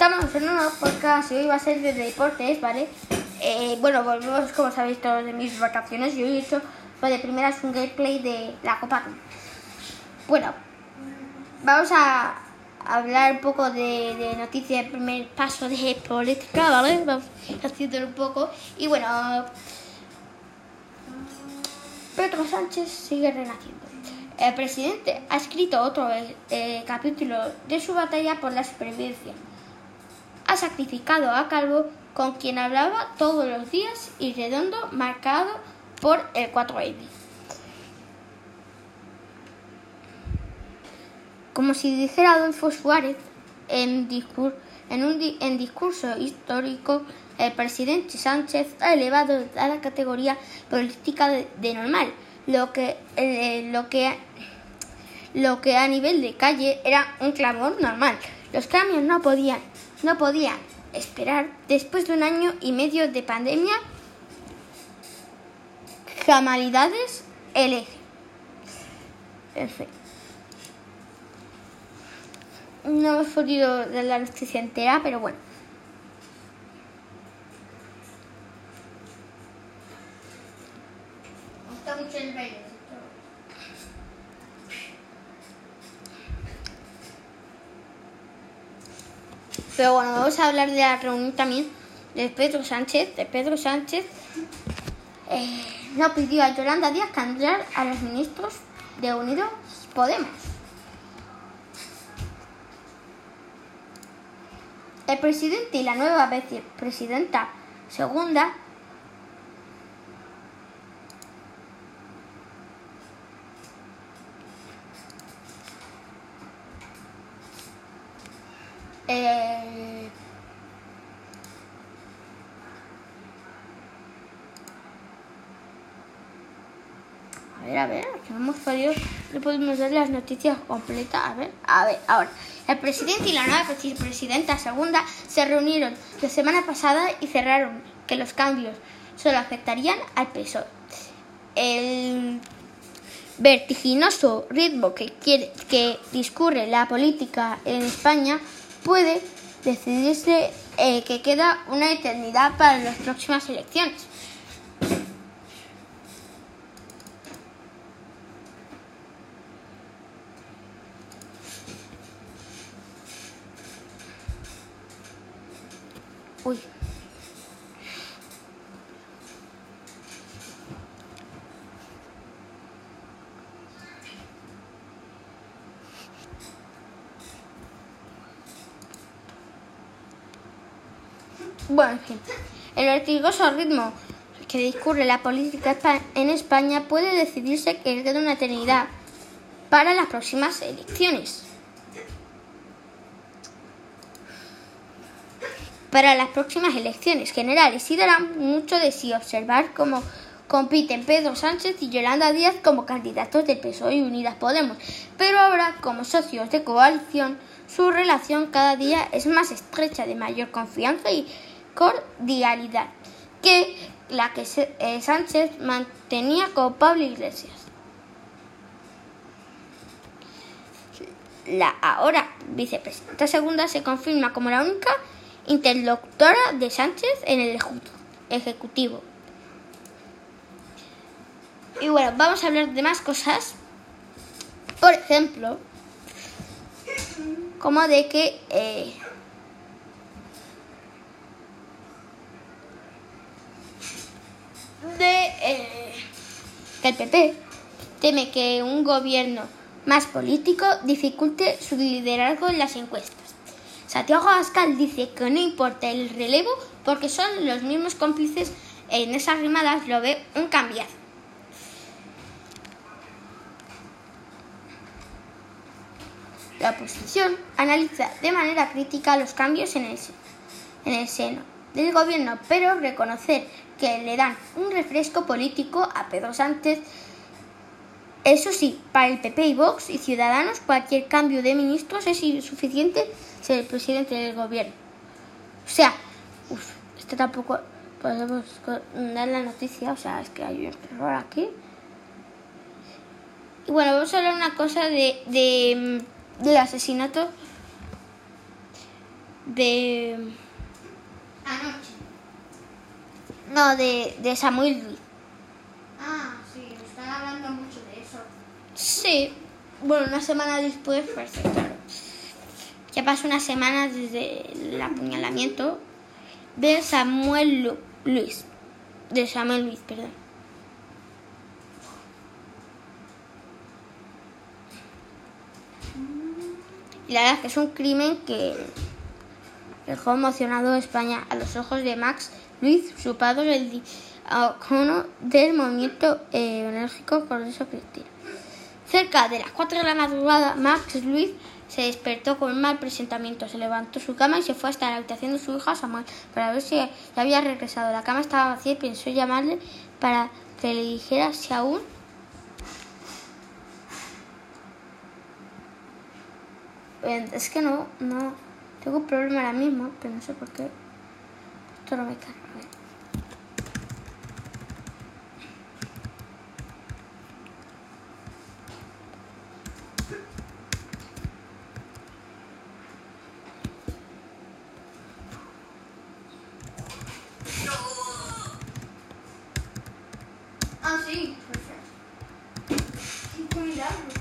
Estamos en una podcast y hoy va a ser de deportes, ¿vale? Eh, bueno, volvemos, como sabéis, todos de mis vacaciones y hoy he hecho pues, de primeras un gameplay de la Copa. Bueno, vamos a hablar un poco de, noticias, primer paso de política, ¿vale? Vamos haciendo un poco. Y bueno, Pedro Sánchez sigue renaciendo. El presidente ha escrito otro eh, capítulo de su batalla por la supervivencia. Ha sacrificado a Calvo, con quien hablaba todos los días, y Redondo, marcado por el 4M. Como si dijera Adolfo Suárez en, en discurso histórico, el presidente Sánchez ha elevado a la categoría política de, de normal lo que, eh, lo, que, lo que a nivel de calle era un clamor normal. Los cambios no podían, no podían esperar después de un año y medio de pandemia. Jamalidades, el eje. No hemos podido dar la noticia entera, pero bueno. Pero bueno, vamos a hablar de la reunión también de Pedro Sánchez. De Pedro Sánchez eh, no pidió a Yolanda Díaz cambiar a los ministros de Unidos Podemos. El presidente y la nueva vicepresidenta segunda Eh, a a ver, hemos podido, no podemos ver las noticias completas. A ver, a ver, ahora. El presidente y la nueva presidenta segunda se reunieron la semana pasada y cerraron que los cambios solo afectarían al PSOE. El vertiginoso ritmo que, quiere, que discurre la política en España puede decidirse eh, que queda una eternidad para las próximas elecciones. Uy. Bueno, en fin, el vertigoso ritmo que discurre la política en España puede decidirse que queda una eternidad para las próximas elecciones. Para las próximas elecciones generales y dará mucho de sí observar cómo compiten Pedro Sánchez y Yolanda Díaz como candidatos del PSOE y Unidas Podemos, pero ahora como socios de coalición su relación cada día es más estrecha, de mayor confianza y cordialidad que la que eh, Sánchez mantenía con Pablo Iglesias. La ahora vicepresidenta segunda se confirma como la única interlocutora de Sánchez en el Ejecutivo. Y bueno, vamos a hablar de más cosas. Por ejemplo, como de que eh, de eh, el PP teme que un gobierno más político dificulte su liderazgo en las encuestas. Santiago Abascal dice que no importa el relevo porque son los mismos cómplices en esas rimadas lo ve un cambiazo. La oposición analiza de manera crítica los cambios en el, en el seno del gobierno, pero reconocer que le dan un refresco político a Pedro Sánchez. Eso sí, para el PP y Vox y Ciudadanos cualquier cambio de ministros es insuficiente ser el presidente del gobierno. O sea, uff, esto tampoco podemos dar la noticia, o sea, es que hay un error aquí. Y bueno, vamos a hablar una cosa de, de del asesinato de... Anoche. No, de, de Samuel Luis. Ah, sí, están hablando mucho de eso. Sí, bueno, una semana después, pues claro. Ya pasó una semana desde el apuñalamiento de Samuel Lu- Luis. De Samuel Luis, perdón. Y la verdad es que es un crimen que dejó emocionado a España a los ojos de Max Luis, su padre, el icono del movimiento eh, enérgico progreso cristiano. Cerca de las 4 de la madrugada, Max Luis se despertó con un mal presentimiento. Se levantó su cama y se fue hasta la habitación de su hija Samuel para ver si había regresado. La cama estaba vacía y pensó llamarle para que le dijera si aún Eh, Es que no, no. Tengo un problema ahora mismo, pero no sé por qué. Esto no me carga. a ver. Ah, sí, perfecto. Qué milagro.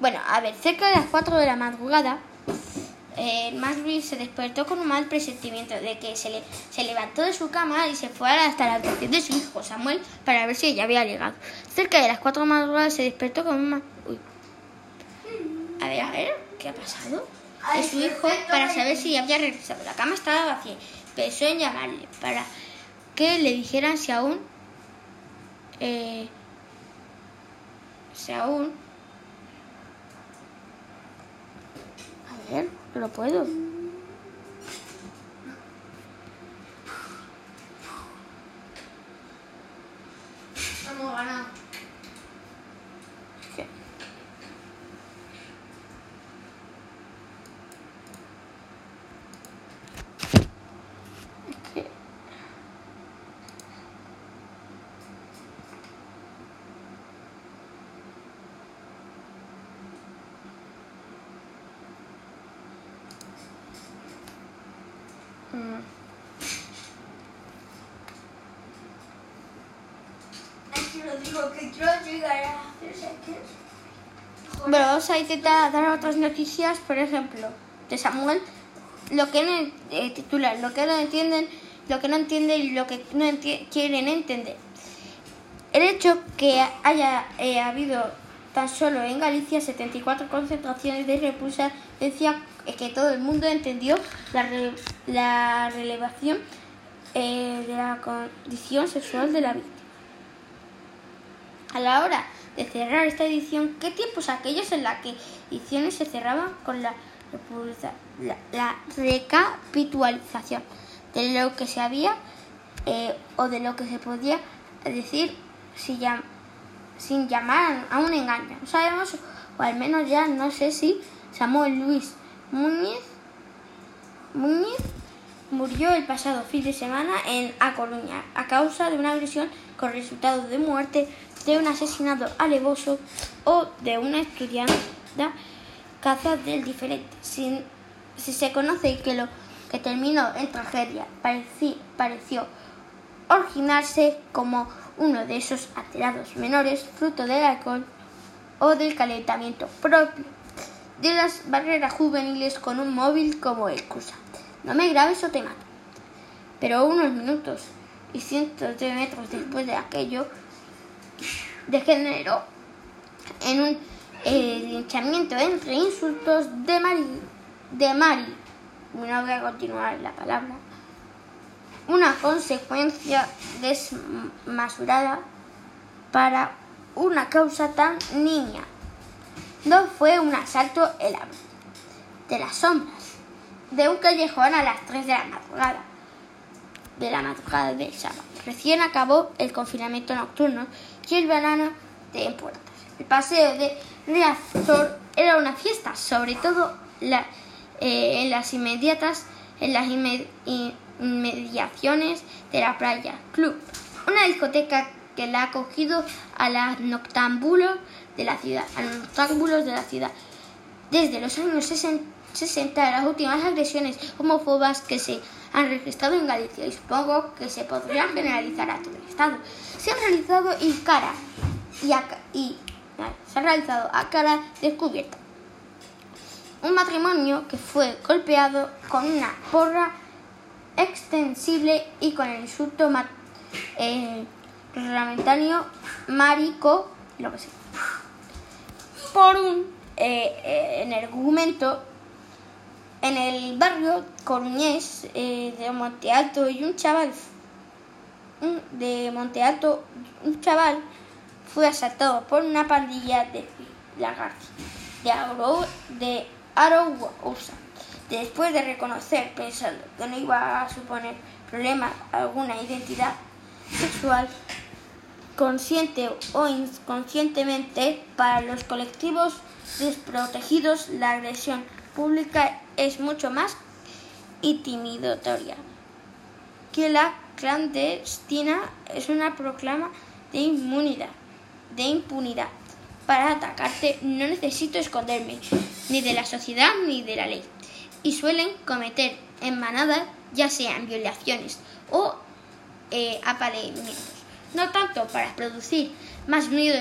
Bueno, a ver, cerca de las 4 de la madrugada, eh, Max se despertó con un mal presentimiento de que se, le, se levantó de su cama y se fue hasta la habitación de su hijo Samuel para ver si ella había llegado. Cerca de las 4 de la madrugada se despertó con un mal... Uy. A ver, a ver, ¿qué ha pasado? De su hijo para saber si había regresado. La cama estaba vacía. Pensó en llamarle para que le dijeran si aún... eh, si aún... A ver, no lo puedo. Bueno, vamos a intentar dar otras noticias, por ejemplo, de Samuel, lo que no eh, titular, lo que no entienden, lo que no entienden y lo que no quieren entender. El hecho que haya eh, habido tan solo en Galicia 74 concentraciones de repulsa decía que todo el mundo entendió la relevación eh, de la condición sexual de la víctima. A la hora de cerrar esta edición, ¿qué tiempos aquellos en la que ediciones se cerraban con la, la, la recapitulación de lo que se había eh, o de lo que se podía decir sin llamar a un engaño? No sabemos, o al menos ya no sé si Samuel Luis Muñiz, Muñiz murió el pasado fin de semana en A Coruña a causa de una agresión con resultado de muerte, de un asesinato alevoso o de una estudiante caza del diferente. Si, si se conoce que lo que terminó en tragedia pareci- pareció originarse como uno de esos alterados menores fruto del alcohol o del calentamiento propio de las barreras juveniles con un móvil como excusa. No me grabes o te mato. Pero unos minutos y cientos de metros después de aquello, degeneró en un eh, linchamiento entre insultos de Mari. De Mari. No voy a continuar la palabra. Una consecuencia desmesurada para una causa tan niña. No fue un asalto el de las sombras de un callejón a las 3 de la madrugada de la madrugada del sábado. Recién acabó el confinamiento nocturno y el verano de puertas. El paseo de Riazor era una fiesta, sobre todo eh, en las inmediatas en las inmediaciones de la playa Club, una discoteca que la ha acogido a los noctámbulos de la ciudad, a los noctámbulos de la ciudad. Desde los años 60, las últimas agresiones homófobas que se han registrado en Galicia y supongo que se podrían generalizar a todo el Estado. Se han realizado y cara y, y se ha realizado a cara descubierta. Un matrimonio que fue golpeado con una porra extensible y con el insulto eh, reglamentario marico, lo que sea. Por un eh, eh, argumento en el barrio coruñés eh, de Monte Alto y un chaval de Monte Alto, un chaval fue asaltado por una pandilla de de, de Arousa. Después de reconocer, pensando que no iba a suponer problema alguna identidad sexual, consciente o inconscientemente, para los colectivos desprotegidos, la agresión pública es mucho más intimidatoria que la clandestina es una proclama de inmunidad, de impunidad. Para atacarte no necesito esconderme ni de la sociedad ni de la ley. Y suelen cometer en manada ya sean violaciones o eh, No tanto para producir más miedo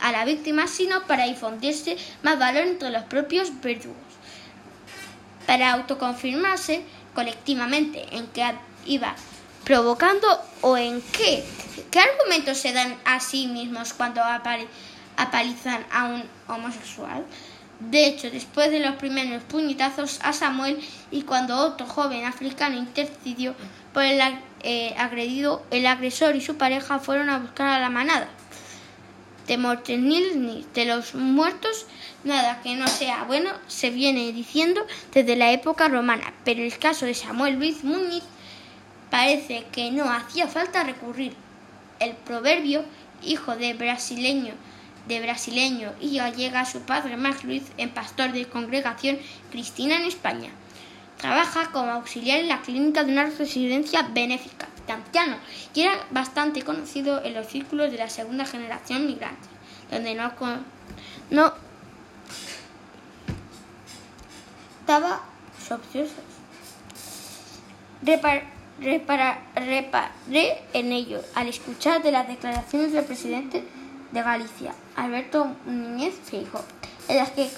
a la víctima, sino para difundirse más valor entre los propios verdugos para autoconfirmarse colectivamente en qué iba provocando o en qué. ¿Qué argumentos se dan a sí mismos cuando apalizan a un homosexual? De hecho, después de los primeros puñetazos a Samuel y cuando otro joven africano intercedió por el eh, agredido, el agresor y su pareja fueron a buscar a la manada de muertes ni de los muertos, nada que no sea bueno se viene diciendo desde la época romana, pero el caso de Samuel Luis Muñiz parece que no hacía falta recurrir. El proverbio, hijo de brasileño, de brasileño y gallega, su padre Max Luis, en pastor de congregación cristina en España. Trabaja como auxiliar en la clínica de una residencia benéfica Y era bastante conocido en los círculos de la segunda generación migrante, donde no, no estaba obsesos. reparé en ello al escuchar de las declaraciones del presidente de Galicia, Alberto Núñez Feijóo, en las que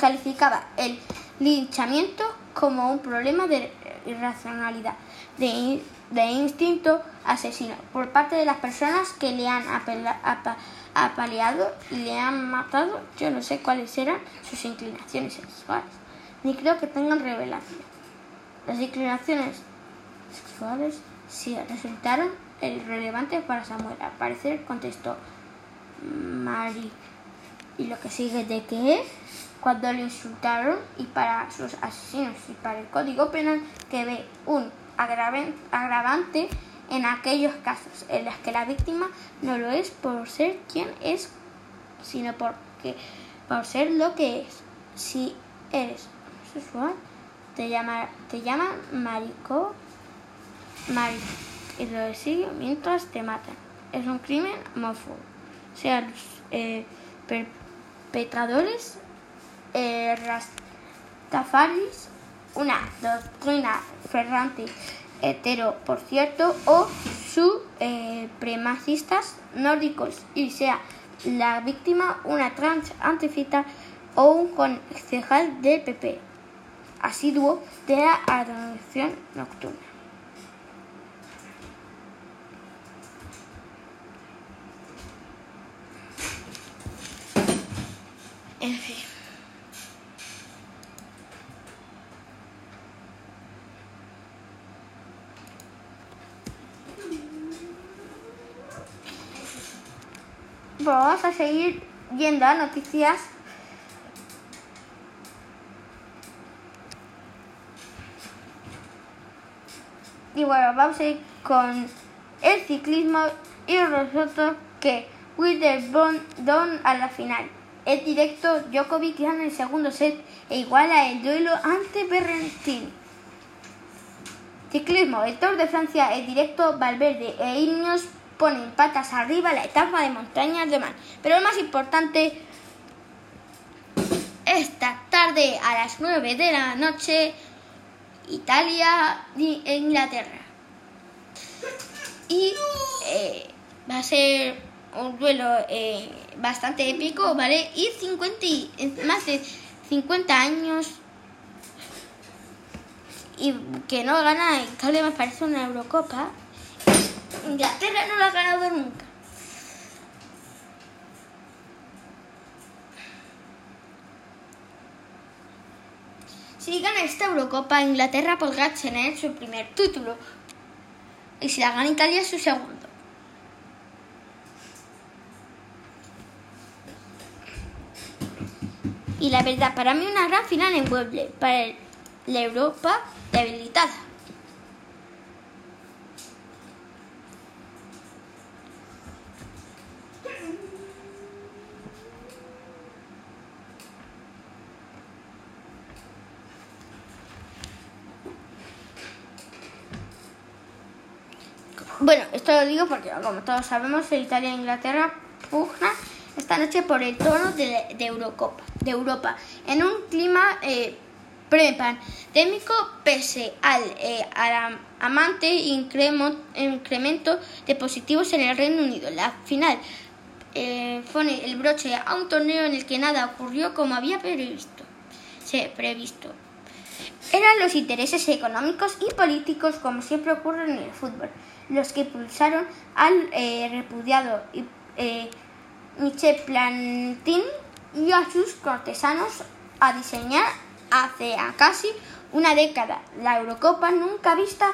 calificaba el linchamiento como un problema de irracionalidad, de de instinto asesino por parte de las personas que le han apaleado y le han matado. Yo no sé cuáles eran sus inclinaciones sexuales, ni creo que tengan revelación. Las inclinaciones sexuales sí resultaron irrelevantes para Samuel. Al parecer contestó Mari. Y lo que sigue de que cuando le insultaron y para sus asesinos y para el código penal que ve un agravante en aquellos casos en los que la víctima no lo es por ser quien es, sino porque por ser lo que es. Si eres homosexual, te, llama, te llaman marico, marico, y lo sigue mientras te matan. Es un crimen homófobo. O sea, los eh, perpetradores eh, rastafaris una doctrina ferrante hetero, por cierto, o supremacistas eh, nórdicos y sea la víctima una trans antifita o un concejal del PP, asiduo de la adoración nocturna. En fin. Vamos a seguir viendo noticias. Y bueno, vamos a ir con el ciclismo y nosotros que Witherbone Don a la final. El directo Djokovic gana el segundo set e iguala el duelo ante Berrentini. Ciclismo. El Tour de Francia en directo, Valverde e Ineos ponen patas arriba la etapa de montañas de Man. Pero lo más importante, esta tarde a las 9 de la noche, Italia e Inglaterra. Y eh, va a ser un duelo eh, bastante épico, ¿vale? Y 50 y, más de 50 años y que no gana Italia me parece una Eurocopa. Inglaterra no lo ha ganado nunca. Si gana esta Eurocopa, Inglaterra podrá tener su primer título. Y si la gana Italia, su segundo. Y la verdad, para mí una gran final en Wembley, para la Europa debilitada. Bueno, esto lo digo porque, como todos sabemos, Italia e Inglaterra pugnan esta noche por el trono de, Eurocopa, de Europa, en un clima eh, pre-pandémico, pese al, eh, amante incremento de positivos en el Reino Unido. La final eh, pone el broche a un torneo en el que nada ocurrió como había previsto. Se, previsto. Eran los intereses económicos y políticos, como siempre ocurre en el fútbol, los que pulsaron al eh, repudiado eh, Michel Plantin y a sus cortesanos a diseñar hace casi una década. La Eurocopa nunca vista,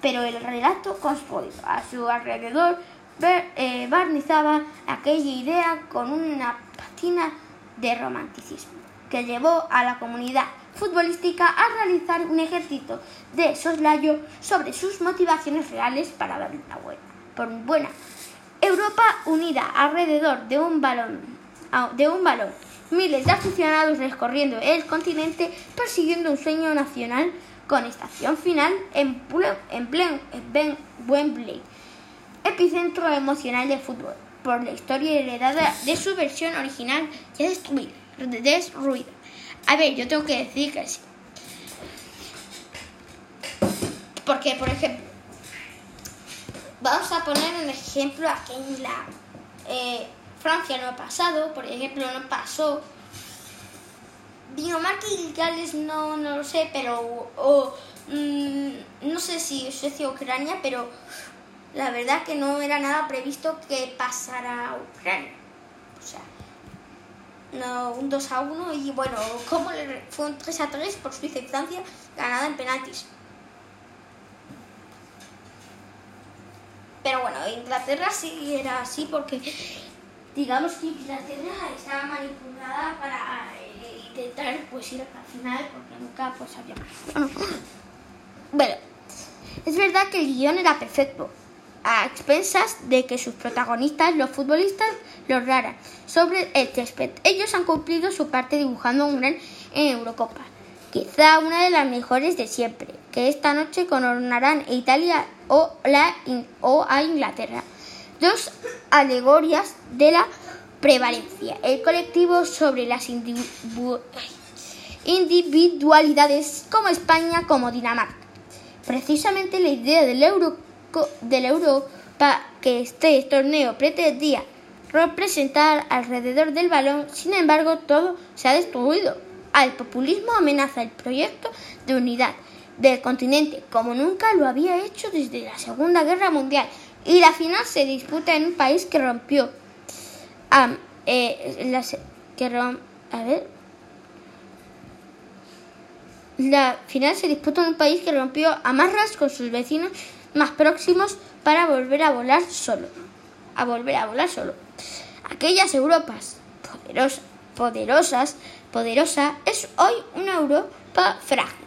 pero el relato construido a su alrededor eh, barnizaba aquella idea con una patina de romanticismo que llevó a la comunidad futbolística a realizar un ejercicio de soslayo sobre sus motivaciones reales para dar una buena, por buena Europa unida alrededor de un balón, de un balón. Miles de aficionados recorriendo el continente persiguiendo un sueño nacional con estación final en, en, Wembley, epicentro emocional de fútbol, por la historia heredada de su versión original ya destruida. A ver, yo tengo que decir que sí. Porque, por ejemplo, vamos a poner un ejemplo aquí en la... Eh, Francia no ha pasado, por ejemplo, no pasó. Dinamarca y Gales no, no lo sé, pero... O, mm, no sé si Suecia o Ucrania, pero la verdad que no era nada previsto que pasara a Ucrania. O sea, no, un 2 a 1 y bueno, como fue un 3 a 3 por Suiza y Francia, ganada en penaltis. Pero bueno, Inglaterra sí era así porque digamos que Inglaterra estaba manipulada para eh, intentar pues ir a la final porque nunca pues había bueno, es verdad que el guion era perfecto a expensas de que sus protagonistas, los futbolistas, lo raran sobre el césped. Ellos han cumplido su parte dibujando un gran Eurocopa, quizá una de las mejores de siempre, que esta noche coronarán a Italia o, la, o a Inglaterra. Dos alegorias de la prevalencia, el colectivo sobre las individualidades como España como Dinamarca. Precisamente la idea del euro de la Europa que este torneo pretendía representar alrededor del balón, sin embargo todo se ha destruido. Al populismo amenaza el proyecto de unidad del continente como nunca lo había hecho desde la Segunda Guerra Mundial. Y la final se disputa en un país que rompió eh, que a ver. La final se disputa en un país que rompió amarras con sus vecinos más próximos para volver a volar solo. A volver a volar solo. Aquellas Europas poderosas, poderosa, es hoy una Europa frágil,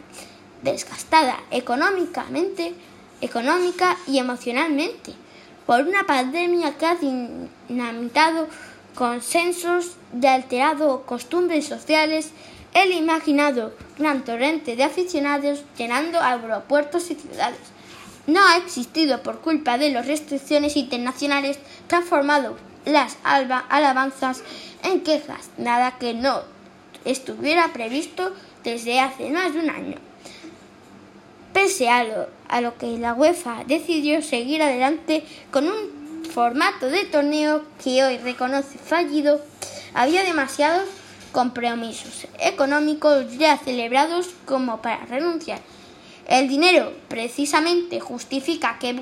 desgastada económicamente, económica y emocionalmente por una pandemia que ha dinamitado consensos, de alterado costumbres sociales, el imaginado gran torrente de aficionados llenando aeropuertos y ciudades. No ha existido por culpa de las restricciones internacionales transformado las alabanzas en quejas, nada que no estuviera previsto desde hace más de un año. Pese a lo, que la UEFA decidió seguir adelante con un formato de torneo que hoy reconoce fallido, había demasiados compromisos económicos ya celebrados como para renunciar. El dinero precisamente justifica que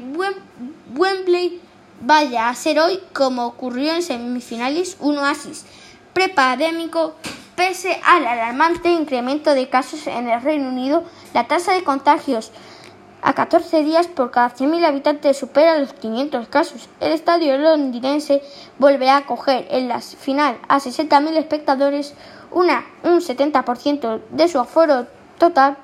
Wembley vaya a ser hoy, como ocurrió en semifinales, un oasis prepandémico. Pese al alarmante incremento de casos en el Reino Unido, la tasa de contagios a 14 días por cada 100.000 habitantes supera los 500 casos. El estadio londinense vuelve a acoger en la final a 60.000 espectadores, una, un 70% de su aforo total.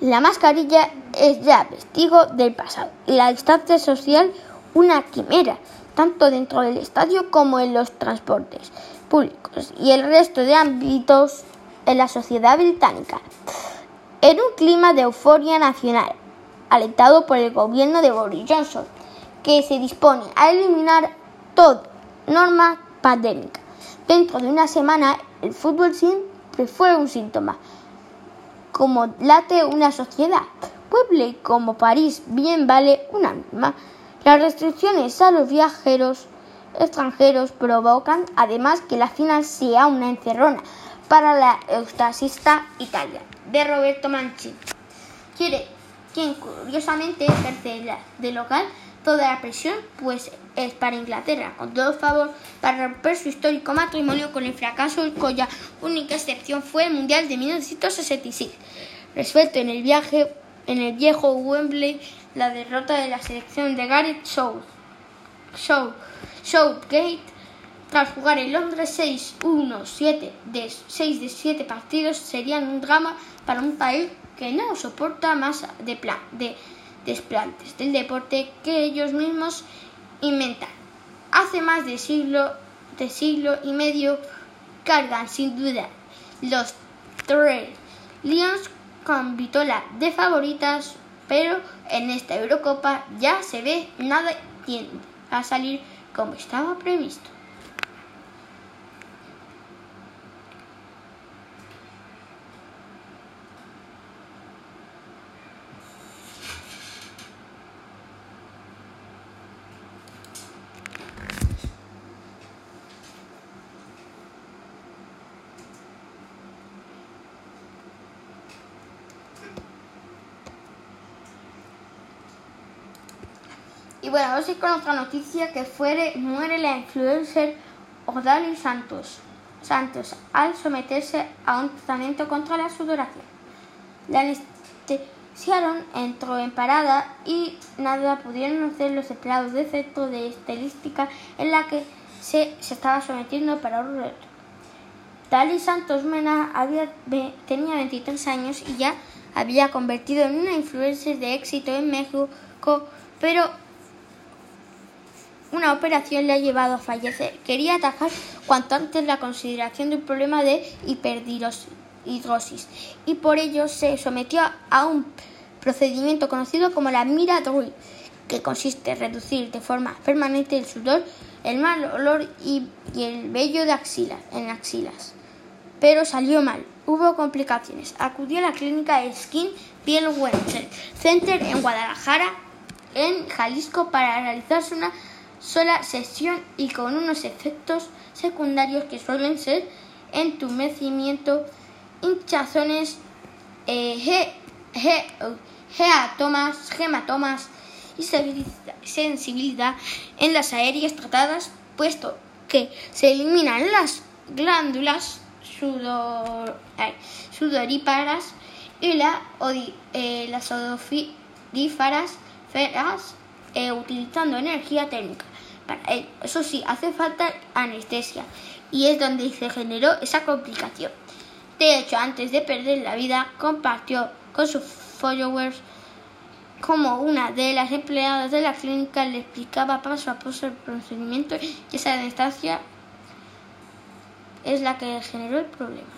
La mascarilla es ya vestigo del pasado y la distancia social una quimera, tanto dentro del estadio como en los transportes públicos y el resto de ámbitos en la sociedad británica. En un clima de euforia nacional, alentado por el gobierno de Boris Johnson, que se dispone a eliminar toda norma pandémica. Dentro de una semana, el fútbol siempre fue un síntoma, como late una sociedad. Pueblo como París bien vale una norma. Las restricciones a los viajeros extranjeros provocan además que la final sea una encerrona para la eustasista Italia de Roberto Mancini, quiere quien curiosamente ejerce de local toda la presión, pues es para Inglaterra, con todo favor, para romper su histórico matrimonio con el fracaso cuya única excepción fue el Mundial de 1966. Resuelto en el viaje en el viejo Wembley la derrota de la selección de Gareth South, South, Southgate tras jugar en Londres 6-1-7 de 6 de 7 partidos serían un drama para un país que no soporta más de, plan, de desplantes del deporte que ellos mismos inventan. Hace más de siglo, de siglo y medio cargan sin duda los Trail Lions con Vitola de favoritas, pero en esta Eurocopa ya se ve nada tiende a salir como estaba previsto. Bueno, vamos a ir con otra noticia que muere la influencer Odalí Santos, Santos al someterse a un tratamiento contra la sudoración. La anestesiaron, entró en parada y nada pudieron hacer los empleados de de estilística en la que se, se estaba sometiendo para un reto. Dali Santos Mena tenía 23 años y ya había convertido en una influencer de éxito en México, pero una operación le ha llevado a fallecer. Quería atajar cuanto antes la consideración de un problema de hiperdrosis y por ello se sometió a un procedimiento conocido como la mira que consiste en reducir de forma permanente el sudor, el mal olor y, el vello de axila, en axilas. Pero salió mal, hubo complicaciones. Acudió a la clínica Skin Piel Center en Guadalajara, en Jalisco, para realizarse una sola sesión y con unos efectos secundarios que suelen ser entumecimiento, hinchazones, eh, hematomas y sensibilidad en las aéreas tratadas, puesto que se eliminan las glándulas sudoríparas y la, eh, las odofífaras feras, eh, utilizando energía térmica. Eso sí, hace falta anestesia y es donde se generó esa complicación. De hecho, antes de perder la vida, compartió con sus followers como una de las empleadas de la clínica le explicaba paso a paso el procedimiento y esa anestesia es la que generó el problema.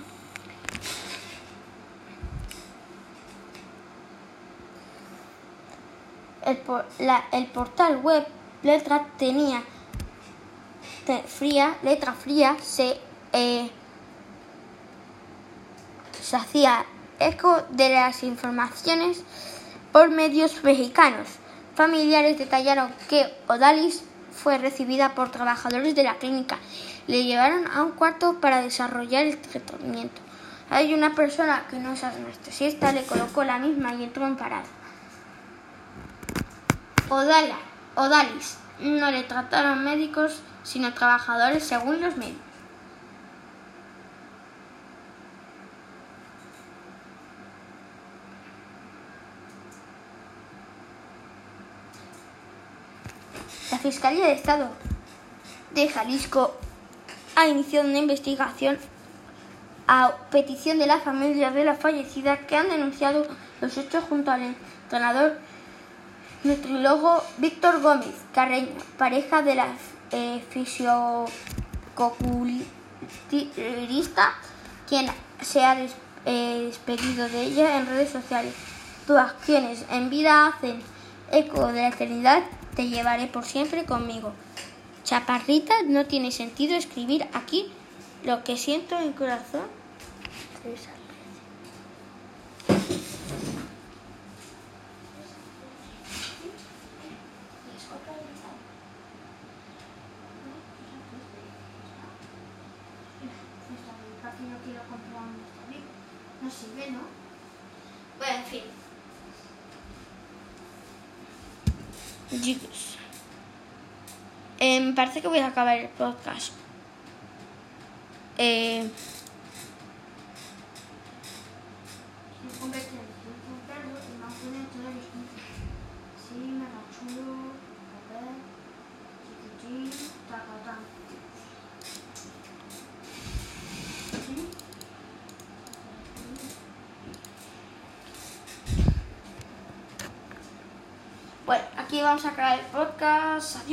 El portal web Letra tenía te- fría, letra fría, se, eh, se hacía eco de las informaciones por medios mexicanos. Familiares detallaron que Odalis fue recibida por trabajadores de la clínica. Le llevaron a un cuarto para desarrollar el tratamiento. Hay una persona que no es anestesista, le colocó la misma y entró en parada. Odala, Odalis no le trataron médicos, sino trabajadores según los medios. La Fiscalía de Estado de Jalisco ha iniciado una investigación a petición de la familia de la fallecida que han denunciado los hechos junto al entrenador nutriólogo Víctor Gómez Carreño, pareja de la eh, quien se ha eh, despedido de ella en redes sociales. Tus acciones en vida hacen eco de la eternidad, te llevaré por siempre conmigo. Chaparrita, no tiene sentido escribir aquí lo que siento en mi corazón. No sirve, ¿no? Bueno, en fin. Chicos, me parece que voy a acabar el podcast. Eh, Sí, me la chulo, a ver, chiquitín, tacatán. Bueno, aquí vamos a acabar el podcast.